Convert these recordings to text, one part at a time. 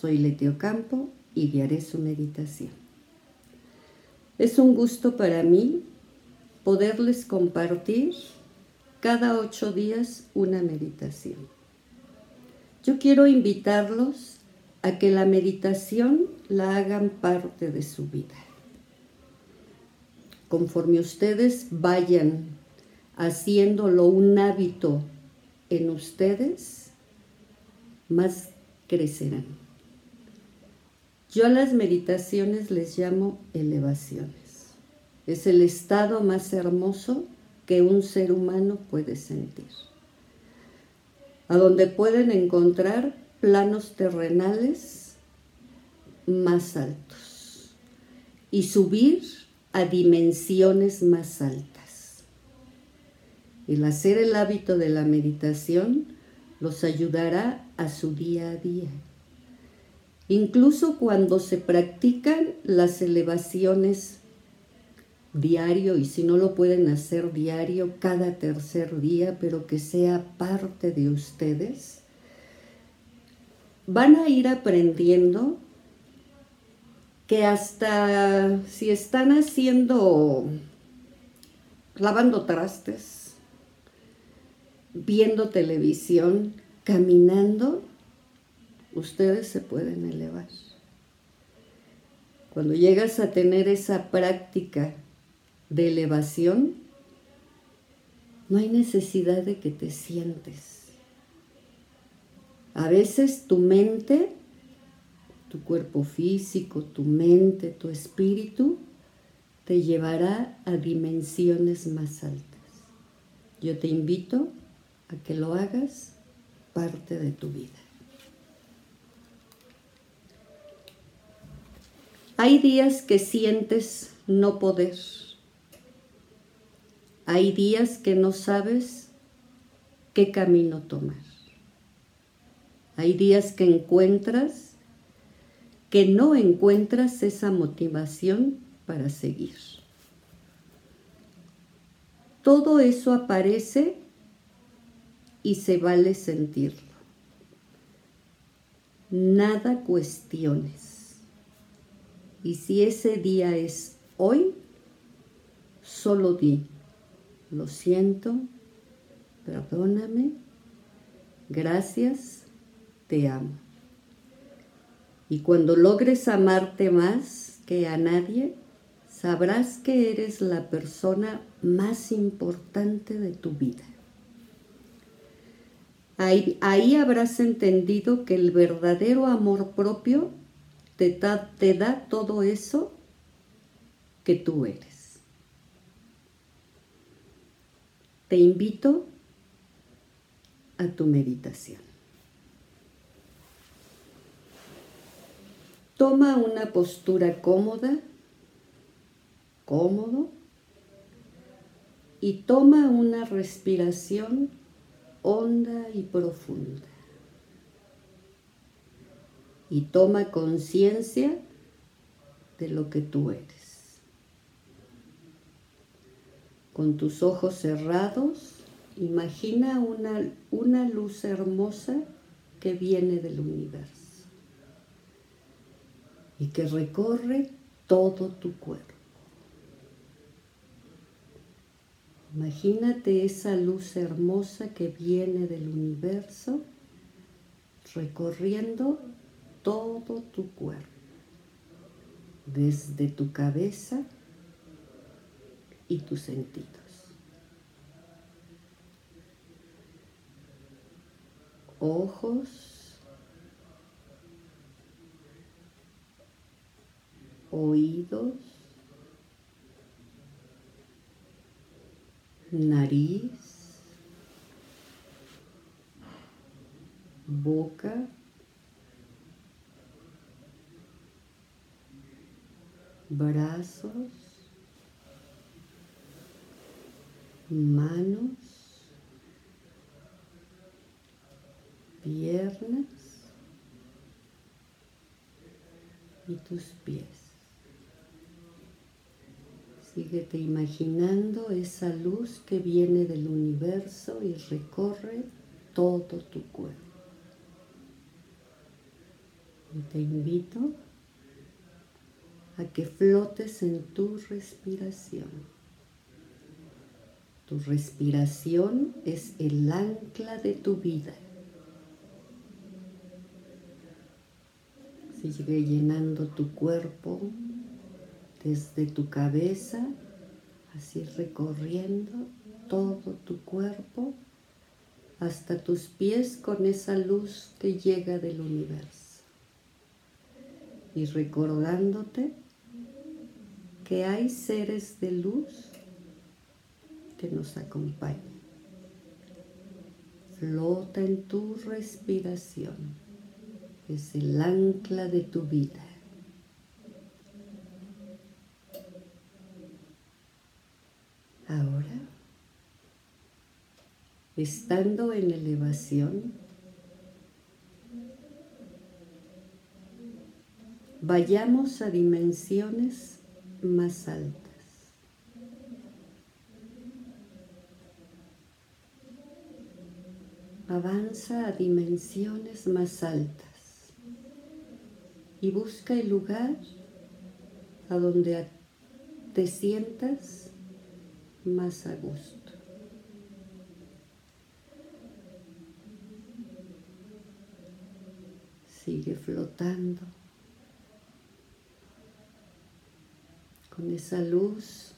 Soy Letio Campo y guiaré su meditación. Es un gusto para mí poderles compartir cada ocho días una meditación. Yo quiero invitarlos a que la meditación la hagan parte de su vida. Conforme ustedes vayan haciéndolo un hábito en ustedes, más crecerán. Yo a las meditaciones les llamo elevaciones. Es el estado más hermoso que un ser humano puede sentir. A donde pueden encontrar planos terrenales más altos y subir a dimensiones más altas. El hacer el hábito de la meditación los ayudará a su día a día Incluso cuando se practican las elevaciones diario y si no lo pueden hacer diario, cada tercer día, pero que sea parte de ustedes, van a ir aprendiendo que hasta si están haciendo, lavando trastes, viendo televisión, caminando, ustedes se pueden elevar. Cuando llegas a tener esa práctica de elevación, no hay necesidad de que te sientes. A veces tu mente, tu cuerpo físico, tu mente, tu espíritu, te llevará a dimensiones más altas. Yo te invito a que lo hagas parte de tu vida. Hay días que sientes no poder. Hay días que no sabes qué camino tomar. Hay días que encuentras que no encuentras esa motivación para seguir. Todo eso aparece y se vale sentirlo. Nada cuestiones. Y si ese día es hoy, solo di, lo siento, perdóname, gracias, te amo. Y cuando logres amarte más que a nadie, sabrás que eres la persona más importante de tu vida. Ahí, ahí, habrás entendido que el verdadero amor propio te da, todo eso que tú eres. Te invito a tu meditación. Toma una postura cómoda, cómodo, y toma una respiración honda y profunda y toma conciencia de lo que tú eres. Con tus ojos cerrados, imagina una, una luz hermosa que viene del universo y que recorre todo tu cuerpo. Imagínate esa luz hermosa que viene del universo recorriendo todo tu cuerpo, desde tu cabeza y tus sentidos. Ojos, oídos, nariz, boca, brazos, manos, piernas y tus pies. Síguete imaginando esa luz que viene del universo y recorre todo tu cuerpo. Y te invito a que flotes en tu respiración. Tu respiración es el ancla de tu vida. Sigue llenando tu cuerpo desde tu cabeza, así recorriendo todo tu cuerpo hasta tus pies con esa luz que llega del universo. Y recordándote que hay seres de luz que nos acompañan. Flota en tu respiración. Es el ancla de tu vida. Ahora, estando en elevación, vayamos a dimensiones más altas. Avanza a dimensiones más altas y busca el lugar a donde te sientas más a gusto. Sigue flotando con esa luz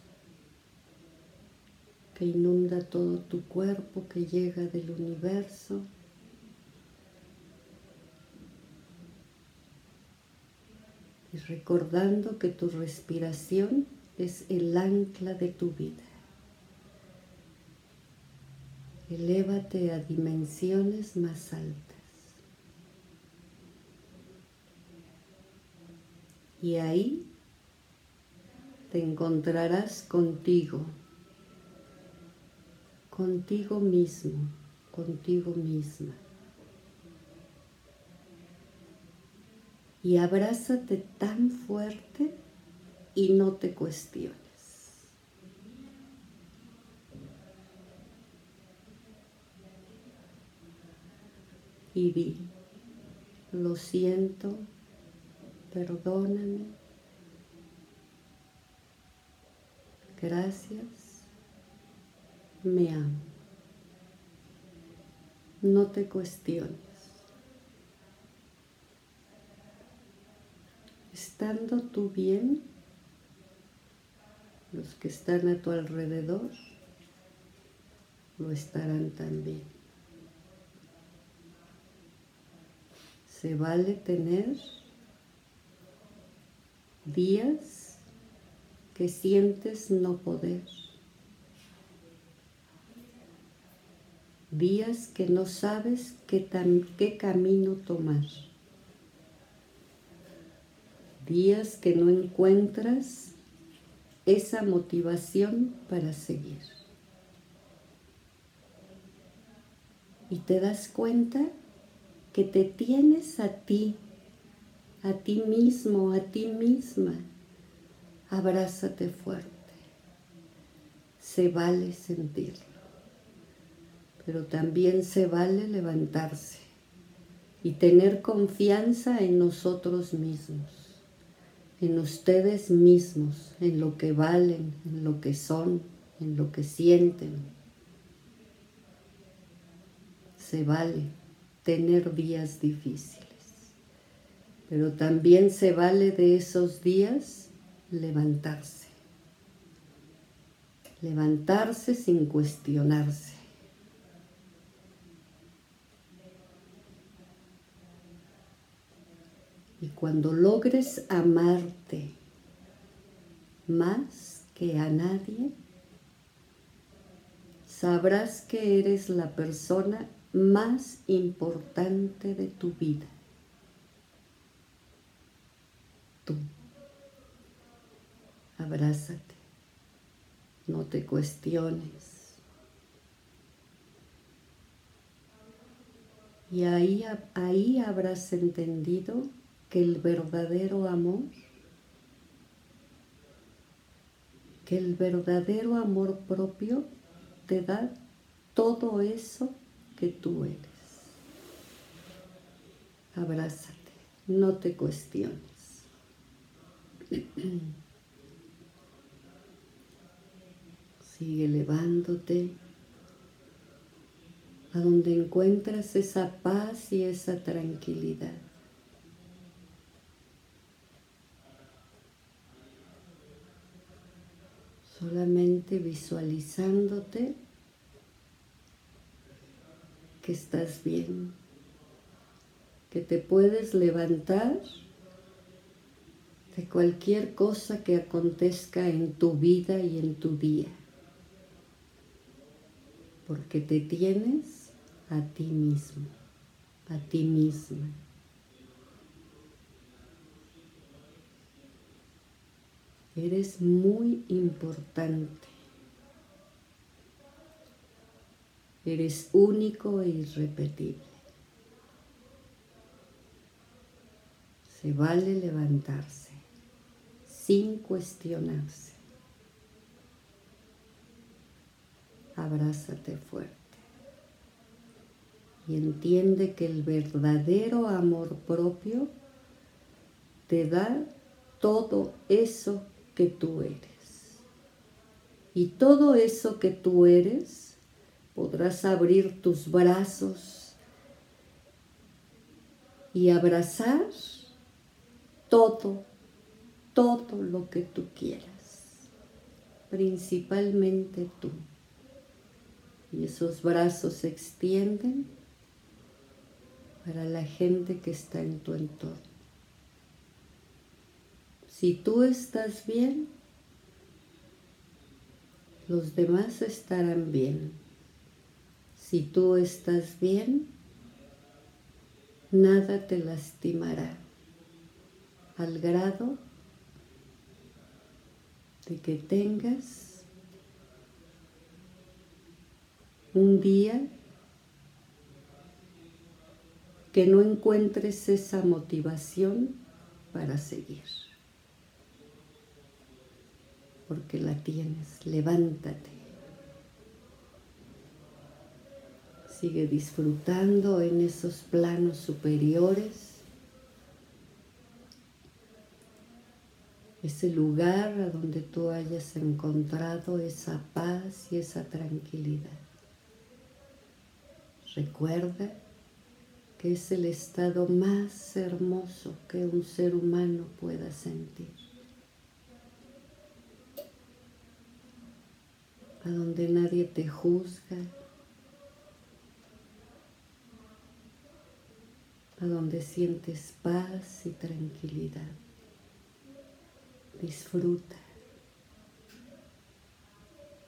que inunda todo tu cuerpo, que llega del universo. Y recordando que tu respiración es el ancla de tu vida. Elévate a dimensiones más altas. Y ahí te encontrarás contigo, contigo mismo, contigo misma. Y abrázate tan fuerte y no te cuestiones. Y lo siento, perdóname, gracias, me amo. No te cuestiones. Estando tú bien, los que están a tu alrededor lo estarán también. Se vale tener días que sientes no poder. Días que no sabes qué, camino tomar. Días que no encuentras esa motivación para seguir. Y te das cuenta que te tienes a ti, a ti mismo, a ti misma abrázate fuerte. Se vale sentirlo, pero también se vale levantarse y tener confianza en nosotros mismos, en ustedes mismos, en lo que valen, en lo que son, en lo que sienten. Se vale tener días difíciles, pero también se vale de esos días levantarse. Levantarse sin cuestionarse. Y cuando logres amarte más que a nadie, sabrás que eres la persona más importante de tu vida. Tú. Abrázate, no te cuestiones. Y ahí, ahí habrás entendido que el verdadero amor, que el verdadero amor propio te da todo eso que tú eres. Abrázate, no te cuestiones. Sigue elevándote a donde encuentras esa paz y esa tranquilidad. Solamente visualizándote que estás bien, que te puedes levantar de cualquier cosa que acontezca en tu vida y en tu día, porque te tienes a ti mismo, a ti misma. Eres muy importante. Eres único e irrepetible. Se vale levantarse sin cuestionarse. Abrázate fuerte y entiende que el verdadero amor propio te da todo eso que tú eres. Y todo eso que tú eres podrás abrir tus brazos y abrazar todo, todo lo que tú quieras, principalmente tú. Y esos brazos se extienden para la gente que está en tu entorno. Si tú estás bien, los demás estarán bien. Si tú estás bien, nada te lastimará al grado de que tengas un día que no encuentres esa motivación para seguir. Porque la tienes, levántate. Sigue disfrutando en esos planos superiores. Ese lugar a donde tú hayas encontrado esa paz y esa tranquilidad. Recuerda que es el estado más hermoso que un ser humano pueda sentir. A donde nadie te juzga, a donde sientes paz y tranquilidad. Disfruta.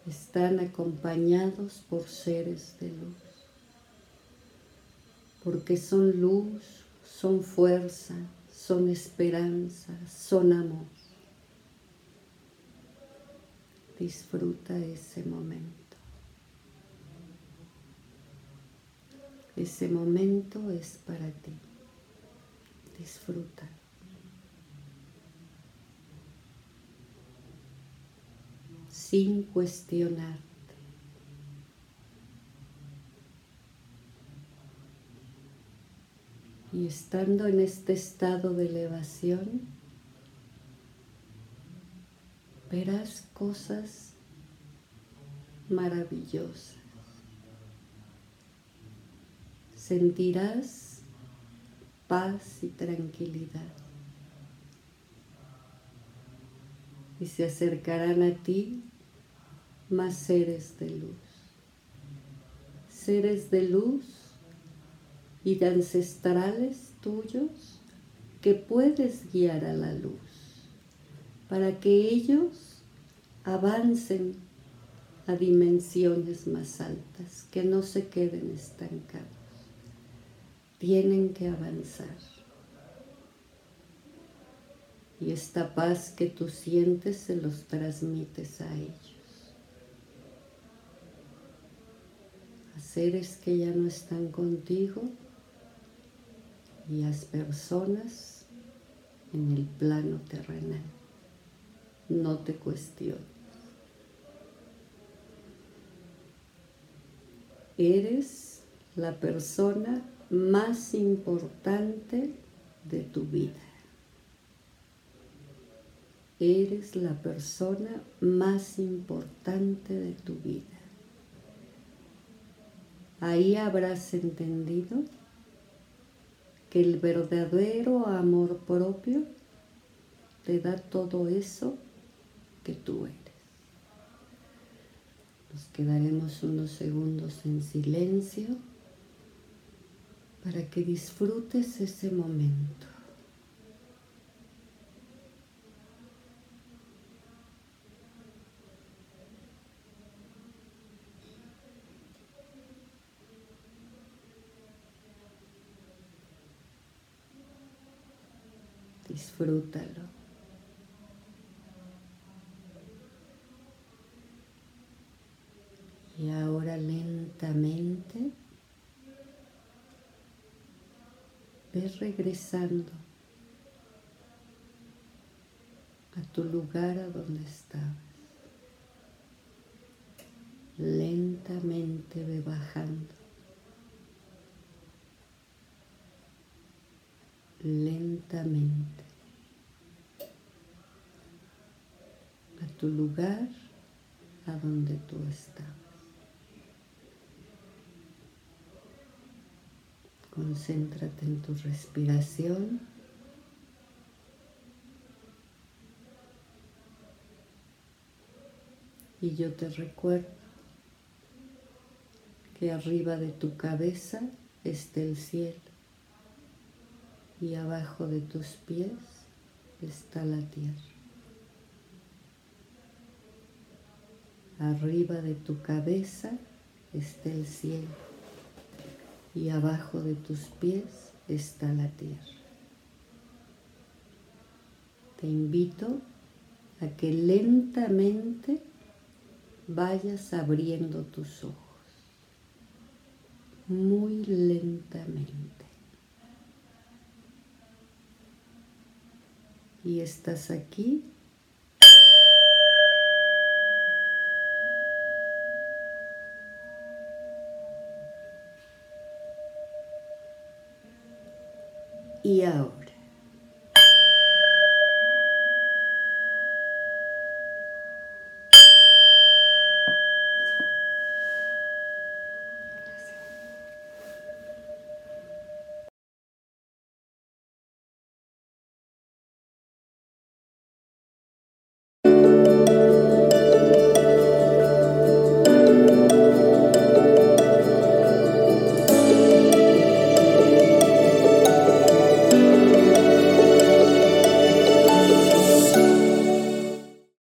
Están acompañados por seres de luz, porque son luz, son fuerza, son esperanza, son amor. Disfruta ese momento. Ese momento es para ti. Disfruta. Sin cuestionarte. Y estando en este estado de elevación, verás cosas maravillosas sentirás paz y tranquilidad. Y se acercarán a ti más seres de luz. Seres de luz y de ancestrales tuyos que puedes guiar a la luz para que ellos avancen a dimensiones más altas, que no se queden estancados tienen que avanzar. Y esta paz que tú sientes se los transmites a ellos. A seres que ya no están contigo y a personas en el plano terrenal. No te cuestiones. Eres la persona más importante de tu vida. Eres la persona más importante de tu vida. Ahí habrás entendido el verdadero amor propio te da todo eso que tú eres. Nos quedaremos unos segundos en silencio para que disfrutes ese momento. Disfrútalo. Y ahora lentamente ves regresando a tu lugar a donde estabas. Lentamente ve bajando. Lentamente. a tu lugar a donde tú estabas. Concéntrate en tu respiración. Y yo te recuerdo que arriba de tu cabeza está el cielo y abajo de tus pies está la tierra. Arriba de tu cabeza está el cielo y abajo de tus pies está la tierra. Te invito a que lentamente vayas abriendo tus ojos, muy lentamente. Y estás aquí EO